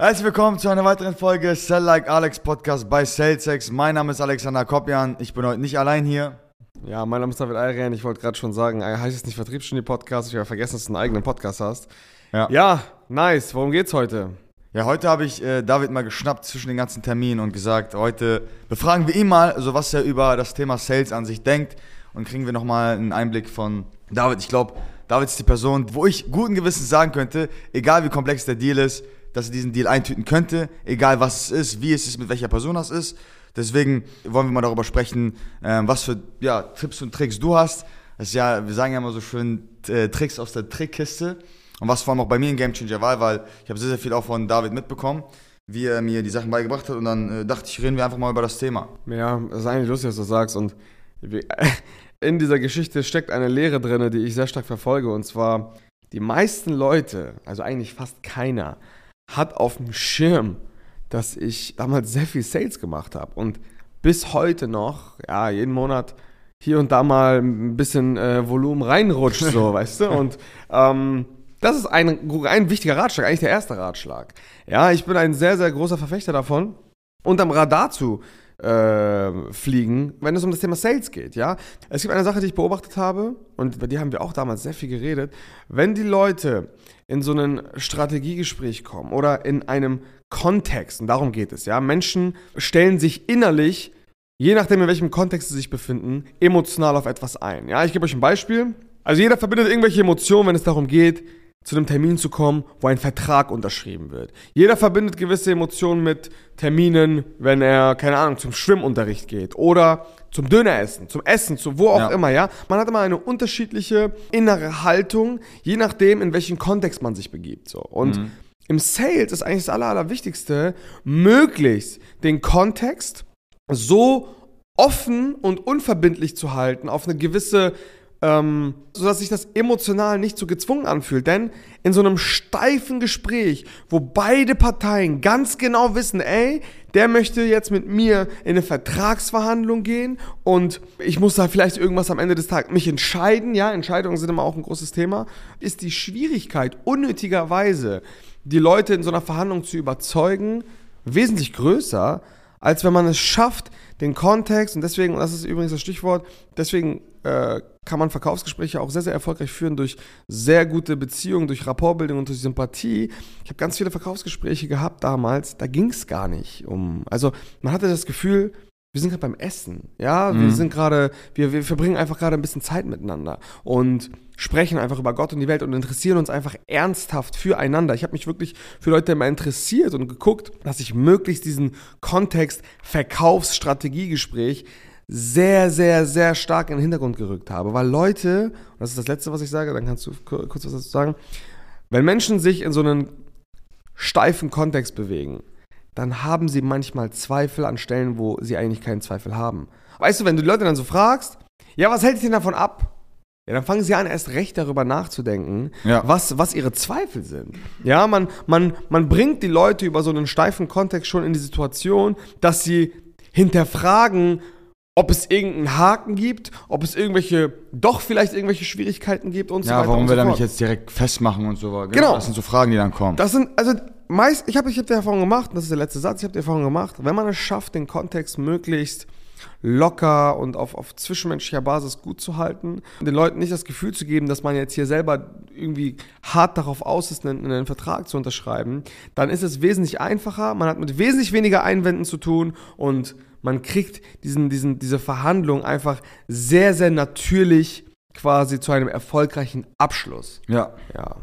Herzlich willkommen zu einer weiteren Folge Sell Like Alex Podcast bei SalesX. Mein Name ist Alexander Kopjan. Ich bin heute nicht allein hier. Ja, mein Name ist David Ayrian. Ich wollte gerade schon sagen, äh, heißt es nicht Vertriebsgenie Podcast? Ich habe vergessen, dass du einen eigenen Podcast hast. Ja. Ja, nice. Worum geht's heute? Ja, heute habe ich äh, David mal geschnappt zwischen den ganzen Terminen und gesagt, heute befragen wir ihn mal, also was er über das Thema Sales an sich denkt und kriegen wir nochmal einen Einblick von David. Ich glaube, David ist die Person, wo ich guten Gewissens sagen könnte, egal wie komplex der Deal ist, dass er diesen Deal eintüten könnte, egal was es ist, wie es ist, mit welcher Person das ist. Deswegen wollen wir mal darüber sprechen, ähm, was für ja, Tipps und Tricks du hast. Das ist ja, wir sagen ja immer so schön äh, Tricks aus der Trickkiste. Und was vor allem auch bei mir ein Gamechanger war, weil ich habe sehr, sehr viel auch von David mitbekommen, wie er mir die Sachen beigebracht hat. Und dann äh, dachte ich, reden wir einfach mal über das Thema. Ja, das ist eigentlich lustig, dass du sagst. Und in dieser Geschichte steckt eine Lehre drin, die ich sehr stark verfolge. Und zwar, die meisten Leute, also eigentlich fast keiner, hat auf dem Schirm, dass ich damals sehr viel Sales gemacht habe. Und bis heute noch, ja, jeden Monat hier und da mal ein bisschen äh, Volumen reinrutscht, so, weißt du? Und ähm, das ist ein, ein wichtiger Ratschlag, eigentlich der erste Ratschlag. Ja, ich bin ein sehr, sehr großer Verfechter davon, unterm Radar zu äh, fliegen, wenn es um das Thema Sales geht, ja. Es gibt eine Sache, die ich beobachtet habe, und über die haben wir auch damals sehr viel geredet. Wenn die Leute in so ein Strategiegespräch kommen oder in einem Kontext, und darum geht es, ja, Menschen stellen sich innerlich, je nachdem, in welchem Kontext sie sich befinden, emotional auf etwas ein. Ja, ich gebe euch ein Beispiel. Also jeder verbindet irgendwelche Emotionen, wenn es darum geht, zu einem Termin zu kommen, wo ein Vertrag unterschrieben wird. Jeder verbindet gewisse Emotionen mit Terminen, wenn er, keine Ahnung, zum Schwimmunterricht geht oder zum Döneressen, zum Essen, zu wo auch Ja. immer, ja. Man hat immer eine unterschiedliche innere Haltung, je nachdem, in welchen Kontext man sich begibt, so. Und im Sales ist eigentlich das Aller, Allerwichtigste, möglichst den Kontext so offen und unverbindlich zu halten, auf eine gewisse, ähm, sodass sich das emotional nicht so gezwungen anfühlt. Denn in so einem steifen Gespräch, wo beide Parteien ganz genau wissen, ey, der möchte jetzt mit mir in eine Vertragsverhandlung gehen und ich muss da vielleicht irgendwas am Ende des Tages mich entscheiden, ja, Entscheidungen sind immer auch ein großes Thema, ist die Schwierigkeit unnötigerweise, die Leute in so einer Verhandlung zu überzeugen, wesentlich größer, als wenn man es schafft, den Kontext, und deswegen, und das ist übrigens das Stichwort, deswegen äh, kann man Verkaufsgespräche auch sehr, sehr erfolgreich führen durch sehr gute Beziehungen, durch Rapportbildung und durch Sympathie. Ich habe ganz viele Verkaufsgespräche gehabt damals, da ging es gar nicht um. Also man hatte das Gefühl, wir sind gerade beim Essen, ja, wir sind gerade, wir, wir verbringen einfach gerade ein bisschen Zeit miteinander und sprechen einfach über Gott und die Welt und interessieren uns einfach ernsthaft füreinander. Ich habe mich wirklich für Leute immer interessiert und geguckt, dass ich möglichst diesen Kontext Verkaufsstrategiegespräch sehr, sehr, sehr stark in den Hintergrund gerückt habe, weil Leute, und das ist das Letzte, was ich sage, dann kannst du ku- kurz was dazu sagen, wenn Menschen sich in so einen steifen Kontext bewegen, dann haben sie manchmal Zweifel an Stellen, wo sie eigentlich keinen Zweifel haben. Weißt du, wenn du die Leute dann so fragst, ja, was hält dich denn davon ab? Ja, dann fangen sie an, erst recht darüber nachzudenken, Ja. was, was ihre Zweifel sind. Ja, man, man, man bringt die Leute über so einen steifen Kontext schon in die Situation, dass sie hinterfragen, ob es irgendeinen Haken gibt, ob es irgendwelche, doch vielleicht irgendwelche Schwierigkeiten gibt und so Ja, weiter warum und wir so da fort. nicht jetzt direkt festmachen und so. Genau. Das sind so Fragen, die dann kommen. Das sind, also meist, ich habe ich hab die Erfahrung gemacht, und das ist der letzte Satz, ich habe die Erfahrung gemacht, wenn man es schafft, den Kontext möglichst locker und auf, auf zwischenmenschlicher Basis gut zu halten, den Leuten nicht das Gefühl zu geben, dass man jetzt hier selber irgendwie hart darauf aus ist, einen, einen Vertrag zu unterschreiben, dann ist es wesentlich einfacher, man hat mit wesentlich weniger Einwänden zu tun und man kriegt diesen, diesen, diese Verhandlung einfach sehr, sehr natürlich quasi zu einem erfolgreichen Abschluss. ja. Ja.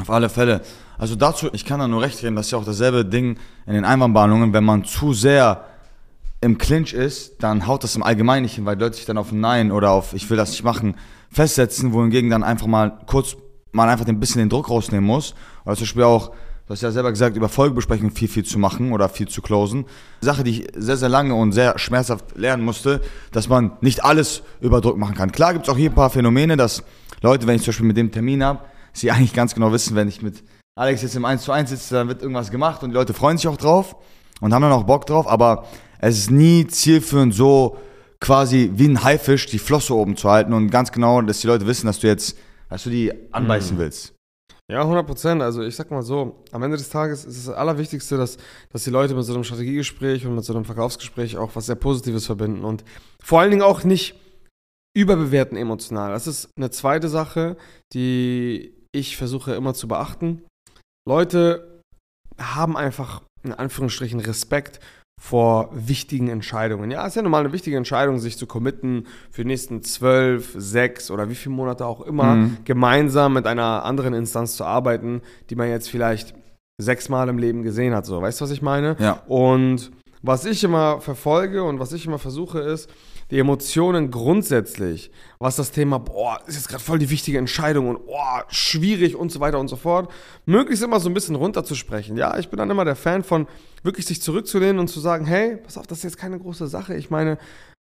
Auf alle Fälle. Also dazu, ich kann da nur recht reden, das ist ja auch dasselbe Ding in den Einwandbehandlungen, wenn man zu sehr im Clinch ist, dann haut das im Allgemeinen nicht hin, weil Leute sich dann auf ein Nein oder auf ich will das nicht machen festsetzen, wohingegen dann einfach mal kurz mal einfach ein bisschen den Druck rausnehmen muss. Oder zum Beispiel auch, du hast ja selber gesagt, über Folgebesprechungen viel, viel zu machen oder viel zu closen. Sache, die ich sehr, sehr lange und sehr schmerzhaft lernen musste, dass man nicht alles über Druck machen kann. Klar gibt es auch hier ein paar Phänomene, dass Leute, wenn ich zum Beispiel mit dem Termin habe, sie eigentlich ganz genau wissen, wenn ich mit Alex jetzt im 1 zu 1 sitze, dann wird irgendwas gemacht und die Leute freuen sich auch drauf und haben dann auch Bock drauf, aber es ist nie zielführend so quasi wie ein Haifisch die Flosse oben zu halten und ganz genau, dass die Leute wissen, dass du jetzt, dass du die anbeißen willst. Ja, 100 Prozent. Also ich sag mal so, am Ende des Tages ist es das Allerwichtigste, dass, dass die Leute mit so einem Strategiegespräch und mit so einem Verkaufsgespräch auch was sehr Positives verbinden und vor allen Dingen auch nicht überbewerten emotional. Das ist eine zweite Sache, die ich versuche immer zu beachten. Leute haben einfach in Anführungsstrichen Respekt vor wichtigen Entscheidungen. Ja, es ist ja normal eine wichtige Entscheidung, sich zu committen für die nächsten zwölf, sechs oder wie viele Monate auch immer, mhm. gemeinsam mit einer anderen Instanz zu arbeiten, die man jetzt vielleicht sechsmal im Leben gesehen hat. So, weißt du, was ich meine? Ja. Und was ich immer verfolge und was ich immer versuche ist, die Emotionen grundsätzlich, was das Thema, boah, ist jetzt gerade voll die wichtige Entscheidung und boah, schwierig und so weiter und so fort, möglichst immer so ein bisschen runterzusprechen. Ja, ich bin dann immer der Fan von wirklich sich zurückzulehnen und zu sagen, hey, pass auf, das ist jetzt keine große Sache. Ich meine,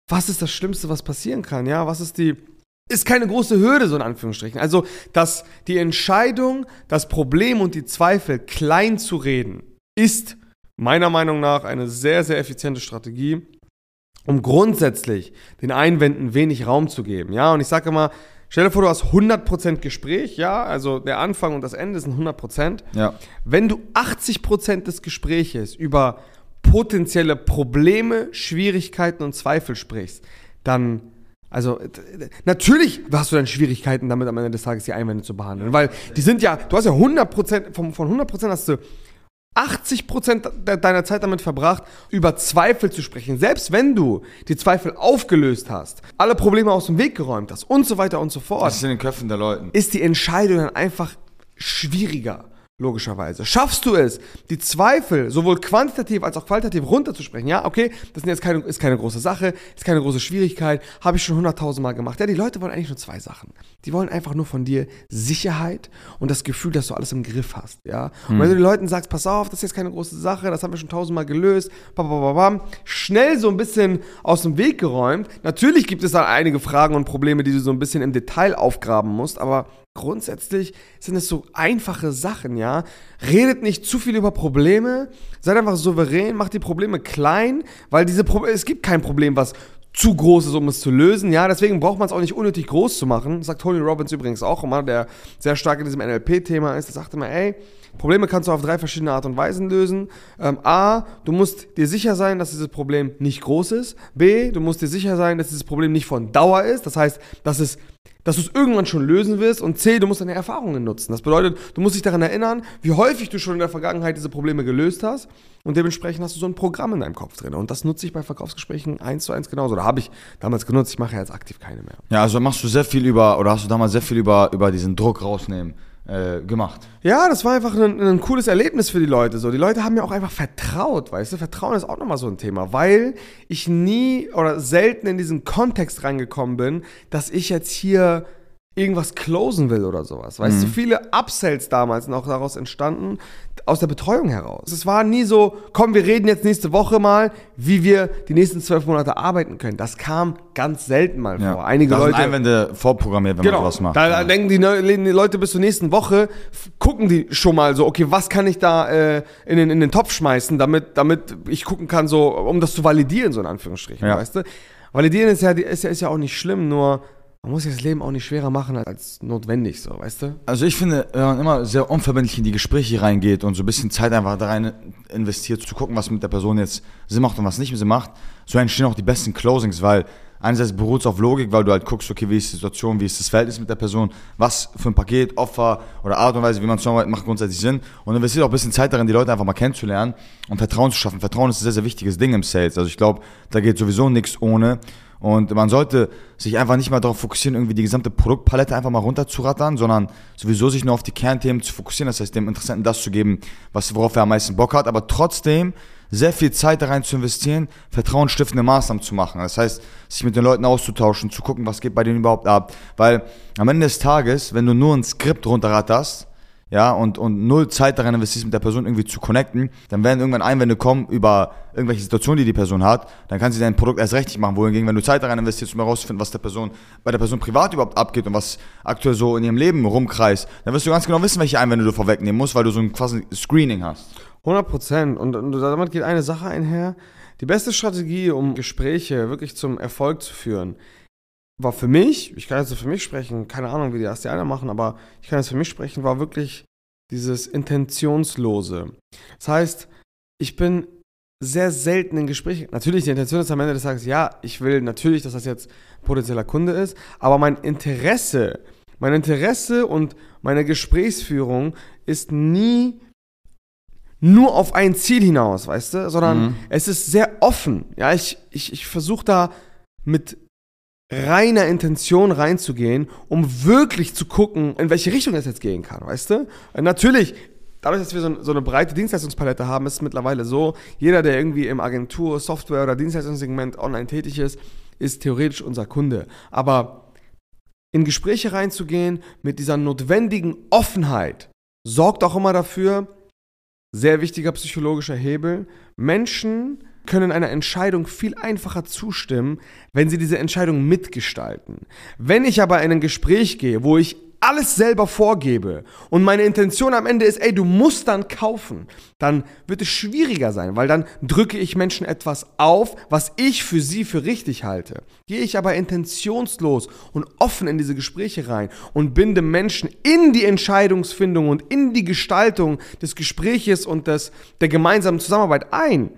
was ist das Schlimmste, was passieren kann? Ja, was ist die, ist keine große Hürde, so in Anführungsstrichen. Also, dass die Entscheidung, das Problem und die Zweifel klein zu reden, ist meiner Meinung nach eine sehr, sehr effiziente Strategie, um grundsätzlich den Einwänden wenig Raum zu geben. Ja, und ich sage immer, stell dir vor, du hast 100% Gespräch, ja, also der Anfang und das Ende sind 100%. Ja. Wenn du 80% des Gespräches über potenzielle Probleme, Schwierigkeiten und Zweifel sprichst, dann also natürlich hast du dann Schwierigkeiten damit am Ende des Tages die Einwände zu behandeln, weil die sind ja, du hast ja 100%, von, von 100% hast du 80% deiner Zeit damit verbracht, über Zweifel zu sprechen. Selbst wenn du die Zweifel aufgelöst hast, alle Probleme aus dem Weg geräumt hast und so weiter und so fort. Das ist in den Köpfen der Leute. Ist die Entscheidung dann einfach schwieriger logischerweise. Schaffst du es, die Zweifel sowohl quantitativ als auch qualitativ runterzusprechen? Ja, okay, das ist jetzt keine, ist keine große Sache, ist keine große Schwierigkeit, habe ich schon hunderttausendmal gemacht. Ja, die Leute wollen eigentlich nur zwei Sachen. Die wollen einfach nur von dir Sicherheit und das Gefühl, dass du alles im Griff hast. Ja, und hm. wenn du den Leuten sagst, pass auf, das ist jetzt keine große Sache, das haben wir schon tausendmal gelöst, babababam, schnell so ein bisschen aus dem Weg geräumt. Natürlich gibt es da einige Fragen und Probleme, die du so ein bisschen im Detail aufgraben musst, aber grundsätzlich sind es so einfache Sachen, ja. Redet nicht zu viel über Probleme, seid einfach souverän, macht die Probleme klein, weil diese Pro es gibt kein Problem, was zu groß ist, um es zu lösen. Ja, deswegen braucht man es auch nicht unnötig groß zu machen. Das sagt Tony Robbins übrigens auch immer, der sehr stark in diesem NLP-Thema ist. Der sagt immer, ey, Probleme kannst du auf drei verschiedene Art und Weisen lösen. Ähm, A, du musst dir sicher sein, dass dieses Problem nicht groß ist. B, du musst dir sicher sein, dass dieses Problem nicht von Dauer ist. Das heißt, dass es dass du es irgendwann schon lösen wirst. Und C, du musst deine Erfahrungen nutzen. Das bedeutet, du musst dich daran erinnern, wie häufig du schon in der Vergangenheit diese Probleme gelöst hast. Und dementsprechend hast du so ein Programm in deinem Kopf drin. Und das nutze ich bei Verkaufsgesprächen eins zu eins genauso. Da habe ich damals genutzt, ich mache jetzt aktiv keine mehr. Ja, also machst du sehr viel über, oder hast du damals sehr viel über, über diesen Druck rausnehmen äh, gemacht. Ja, das war einfach ein, ein, cooles Erlebnis für die Leute. So, die Leute haben mir auch einfach vertraut, weißt du? Vertrauen ist auch nochmal so ein Thema, weil ich nie oder selten in diesen Kontext reingekommen bin, dass ich jetzt hier irgendwas closen will oder sowas. Weißt mhm. du, viele Upsells damals noch daraus entstanden, aus der Betreuung heraus. Es war nie so, komm, wir reden jetzt nächste Woche mal, wie wir die nächsten zwölf Monate arbeiten können. Das kam ganz selten mal ja. vor. Einige da Leute. Sind Einwände vorprogrammiert, wenn genau, man was macht. Da, da denken die, die, Leute bis zur nächsten Woche, gucken die schon mal so, okay, was kann ich da äh, in, den, in den Topf schmeißen, damit, damit ich gucken kann, so, um das zu validieren, so in Anführungsstrichen, ja. weißt du? Validieren ist ja, ist ja, ist ja auch nicht schlimm, nur man muss sich das Leben auch nicht schwerer machen als notwendig, so, weißt du? Also ich finde, wenn man immer sehr unverbindlich in die Gespräche reingeht und so ein bisschen Zeit einfach da rein investiert, zu gucken, was mit der Person jetzt Sinn macht und was nicht Sinn macht, so entstehen auch die besten Closings, weil einerseits beruht es auf Logik, weil du halt guckst, okay, wie ist die Situation, wie ist das Verhältnis mit der Person, was für ein Paket, Opfer oder Art und Weise, wie man zusammenarbeitet, macht grundsätzlich Sinn. Und investiert auch ein bisschen Zeit darin, die Leute einfach mal kennenzulernen und Vertrauen zu schaffen. Vertrauen ist ein sehr, sehr wichtiges Ding im Sales. Also ich glaube, da geht sowieso nichts ohne. Und man sollte sich einfach nicht mal darauf fokussieren, irgendwie die gesamte Produktpalette einfach mal runterzurattern, sondern sowieso sich nur auf die Kernthemen zu fokussieren. Das heißt, dem Interessenten das zu geben, was, worauf er am meisten Bock hat, aber trotzdem sehr viel Zeit da rein zu investieren, vertrauensstiftende Maßnahmen zu machen. Das heißt, sich mit den Leuten auszutauschen, zu gucken, was geht bei denen überhaupt ab. Weil am Ende des Tages, wenn du nur ein Skript runterratterst, ja, und, und null Zeit daran investierst, mit der Person irgendwie zu connecten, dann werden irgendwann Einwände kommen über irgendwelche Situationen, die die Person hat, dann kann sie dein Produkt erst richtig machen. Wohingegen, wenn du Zeit daran investierst, um herauszufinden, was der Person, bei der Person privat überhaupt abgeht und was aktuell so in ihrem Leben rumkreist, dann wirst du ganz genau wissen, welche Einwände du vorwegnehmen musst, weil du so ein quasi Screening hast. 100 Prozent. Und, und damit geht eine Sache einher. Die beste Strategie, um Gespräche wirklich zum Erfolg zu führen, war für mich, ich kann jetzt für mich sprechen, keine Ahnung, wie die das die anderen machen, aber ich kann jetzt für mich sprechen, war wirklich dieses Intentionslose. Das heißt, ich bin sehr selten in Gesprächen. Natürlich, die Intention ist am Ende des Tages, ja, ich will natürlich, dass das jetzt potenzieller Kunde ist, aber mein Interesse, mein Interesse und meine Gesprächsführung ist nie nur auf ein Ziel hinaus, weißt du, sondern mhm. es ist sehr offen. Ja, ich, ich, ich versuche da mit reiner Intention reinzugehen, um wirklich zu gucken, in welche Richtung es jetzt gehen kann, weißt du? Natürlich dadurch, dass wir so, so, eine breite Dienstleistungspalette haben, ist es mittlerweile so, jeder, der irgendwie im Agentur-, Software- oder Dienstleistungssegment online tätig ist, ist theoretisch unser Kunde. Aber in Gespräche reinzugehen mit dieser notwendigen Offenheit sorgt auch immer dafür, sehr wichtiger psychologischer Hebel, Menschen können einer Entscheidung viel einfacher zustimmen, wenn sie diese Entscheidung mitgestalten. Wenn ich aber in ein Gespräch gehe, wo ich alles selber vorgebe und meine Intention am Ende ist, ey, du musst dann kaufen, dann wird es schwieriger sein, weil dann drücke ich Menschen etwas auf, was ich für sie für richtig halte. Gehe ich aber intentionslos und offen in diese Gespräche rein und binde Menschen in die Entscheidungsfindung und in die Gestaltung des Gespräches und des, der gemeinsamen Zusammenarbeit ein,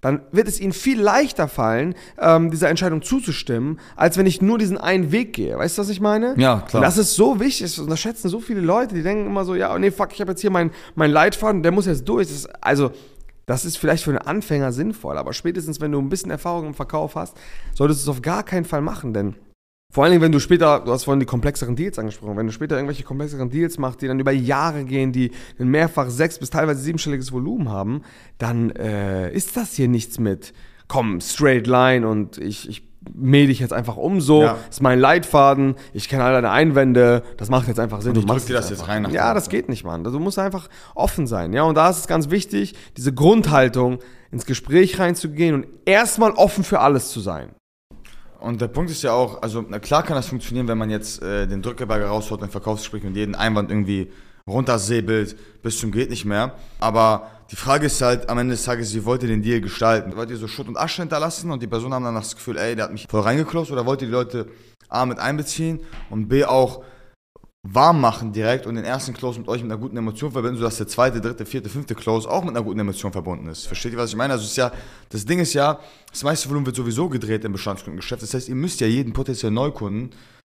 dann wird es ihnen viel leichter fallen, ähm, dieser Entscheidung zuzustimmen, als wenn ich nur diesen einen Weg gehe. Weißt du, was ich meine? Ja, klar. Und das ist so wichtig, das unterschätzen so viele Leute, die denken immer so, ja, nee, fuck, ich habe jetzt hier meinen mein Leitfaden, der muss jetzt durch. Das ist, also, das ist vielleicht für einen Anfänger sinnvoll, aber spätestens, wenn du ein bisschen Erfahrung im Verkauf hast, solltest du es auf gar keinen Fall machen, denn vor allen Dingen, wenn du später, du hast vorhin die komplexeren Deals angesprochen, wenn du später irgendwelche komplexeren Deals machst, die dann über Jahre gehen, die ein mehrfach sechs- bis teilweise siebenstelliges Volumen haben, dann äh, ist das hier nichts mit, komm, straight line und ich, ich mähe dich jetzt einfach um so, ja. ist mein Leitfaden, ich kenne all deine Einwände, das macht jetzt einfach Sinn. Und ich drück dir das einfach. jetzt rein. Ja, das geht nicht, Mann. Du musst einfach offen sein. Ja, und da ist es ganz wichtig, diese Grundhaltung, ins Gespräch reinzugehen und erstmal offen für alles zu sein. Und der Punkt ist ja auch, also klar kann das funktionieren, wenn man jetzt äh, den Drückeberger raushaut und Verkaufsgespräch und jeden Einwand irgendwie runtersäbelt bis zum geht nicht mehr. Aber die Frage ist halt am Ende des Tages, wie wollt ihr den Deal gestalten? Wollt ihr so Schutt und Asche hinterlassen und die Person haben dann das Gefühl, ey, der hat mich voll reingeklopft oder wollt ihr die Leute A mit einbeziehen und B auch warm machen direkt und den ersten Close mit euch mit einer guten Emotion verbinden, sodass der zweite, dritte, vierte, fünfte Close auch mit einer guten Emotion verbunden ist. Versteht ihr, was ich meine? Also ist ja, das Ding ist ja, das meiste Volumen wird sowieso gedreht im Bestandskundengeschäft. Das heißt, ihr müsst ja jeden potenziellen Neukunden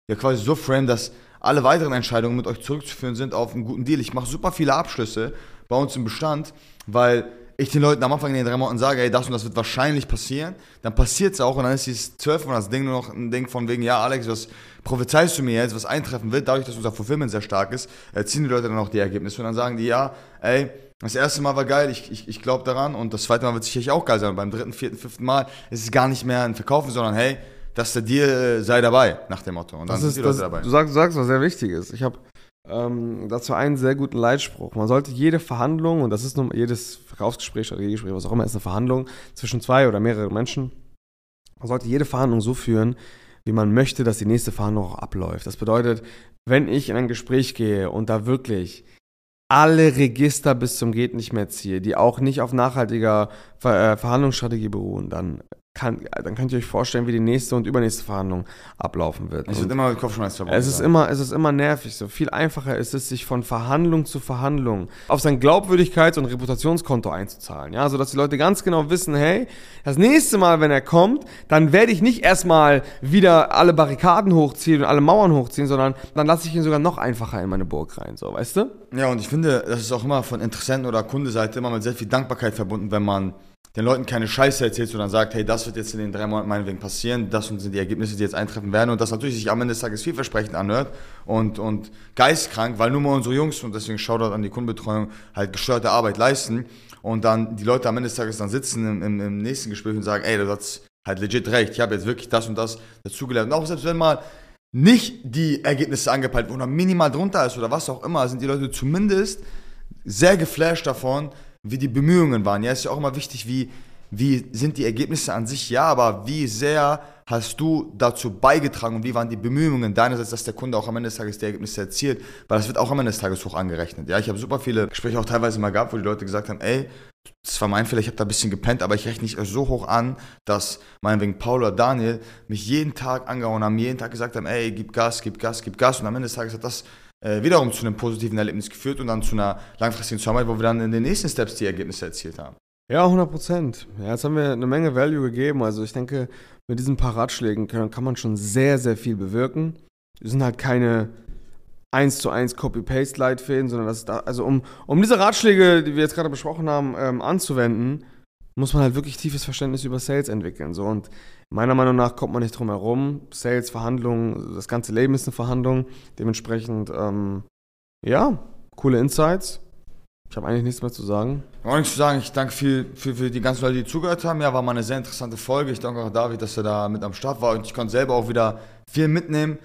ja quasi so framen, dass alle weiteren Entscheidungen mit euch zurückzuführen sind auf einen guten Deal. Ich mache super viele Abschlüsse bei uns im Bestand, weil ich den Leuten am Anfang in den drei Monaten sage, ey, das und das wird wahrscheinlich passieren, dann passiert es auch und dann ist dieses zwölf Monats Ding nur noch ein Ding von wegen, ja, Alex, was prophezeist du mir jetzt, was eintreffen wird, dadurch, dass unser Fulfillment sehr stark ist, ziehen die Leute dann auch die Ergebnisse und dann sagen die, ja, ey, das erste Mal war geil, ich, ich, ich glaube daran und das zweite Mal wird sicherlich auch geil sein. Und beim dritten, vierten, fünften Mal ist es gar nicht mehr ein Verkaufen, sondern hey, dass der Deal äh, sei dabei, nach dem Motto. Und dann das ist, sind die Leute das, dabei. Du sagst, du sagst was sehr Wichtiges. Ich habe ähm, dazu einen sehr guten Leitspruch. Man sollte jede Verhandlung, und das ist nur jedes Verkaufsgespräch, Strategiegespräch, was auch immer, ist eine Verhandlung zwischen zwei oder mehreren Menschen. Man sollte jede Verhandlung so führen, wie man möchte, dass die nächste Verhandlung auch abläuft. Das bedeutet, wenn ich in ein Gespräch gehe und da wirklich alle Register bis zum geht nicht mehr ziehe, die auch nicht auf nachhaltiger Ver äh, Verhandlungsstrategie beruhen, dann kann, dann könnt ihr euch vorstellen, wie die nächste und übernächste Verhandlung ablaufen wird. Es wird immer mit Kopfschmerz verbunden. Es ist immer, es ist immer nervig. So viel einfacher ist es, sich von Verhandlung zu Verhandlung auf sein Glaubwürdigkeits- und Reputationskonto einzuzahlen. Ja, so dass die Leute ganz genau wissen, hey, das nächste Mal, wenn er kommt, dann werde ich nicht erstmal wieder alle Barrikaden hochziehen und alle Mauern hochziehen, sondern dann lasse ich ihn sogar noch einfacher in meine Burg rein. So, weißt du? Ja, und ich finde, das ist auch immer von Interessenten oder Kundeseite immer mit sehr viel Dankbarkeit verbunden, wenn man den Leuten keine Scheiße erzählt, sondern sagt, hey, das wird jetzt in den drei Monaten meinetwegen passieren, das sind die Ergebnisse, die jetzt eintreffen werden und das natürlich sich am Ende des Tages vielversprechend anhört und, und geistkrank, weil nur mal unsere Jungs, und deswegen Shoutout an die Kundenbetreuung, halt gesteuerte Arbeit leisten und dann die Leute am Ende des Tages dann sitzen im, im, im nächsten Gespräch und sagen, ey, du hast halt legit recht, ich habe jetzt wirklich das und das dazugelernt. Und auch selbst wenn mal nicht die Ergebnisse angepeilt wurden oder minimal drunter ist oder was auch immer, sind die Leute zumindest sehr geflasht davon, wie die Bemühungen waren. Ja, ist ja auch immer wichtig, wie, wie sind die Ergebnisse an sich, ja, aber wie sehr hast du dazu beigetragen und wie waren die Bemühungen deinerseits, dass der Kunde auch am Ende des Tages die Ergebnisse erzielt, weil das wird auch am Ende des Tages hoch angerechnet. Ja, ich habe super viele Gespräche auch teilweise mal gehabt, wo die Leute gesagt haben, ey, das war mein Fehler, ich habe da ein bisschen gepennt, aber ich rechne nicht so hoch an, dass meinetwegen Paul oder Daniel mich jeden Tag angehauen haben, jeden Tag gesagt haben, ey, gib Gas, gib Gas, gib Gas und am Ende des Tages hat das äh, wiederum zu einem positiven Erlebnis geführt und dann zu einer langfristigen Zusammenarbeit, wo wir dann in den nächsten Steps die Ergebnisse erzielt haben. Ja, 100 Prozent. Ja, jetzt haben wir eine Menge Value gegeben. Also ich denke, mit diesen paar Ratschlägen kann, kann man schon sehr, sehr viel bewirken. Es sind halt keine 1 zu 1 Copy-Paste-Leitfäden, sondern das da, also um, um diese Ratschläge, die wir jetzt gerade besprochen haben, ähm, anzuwenden, muss man halt wirklich tiefes Verständnis über Sales entwickeln. So. Und meiner Meinung nach kommt man nicht drum herum. Sales, Verhandlungen, das ganze Leben ist eine Verhandlung. Dementsprechend, ähm, ja, coole Insights. Ich habe eigentlich nichts mehr zu sagen. Habe nichts zu sagen. Ich danke viel für, für die ganzen Leute, die zugehört haben. Ja, war mal eine sehr interessante Folge. Ich danke auch David, dass er da mit am Start war und ich konnte selber auch wieder viel mitnehmen.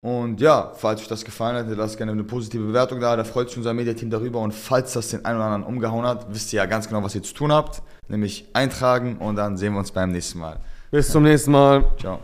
Und ja, falls euch das gefallen hat, lasst gerne eine positive Bewertung da. Da freut sich unser Mediateam darüber. Und falls das den einen oder anderen umgehauen hat, wisst ihr ja ganz genau, was ihr zu tun habt. Nämlich eintragen und dann sehen wir uns beim nächsten Mal. Bis zum nächsten Mal. Ciao.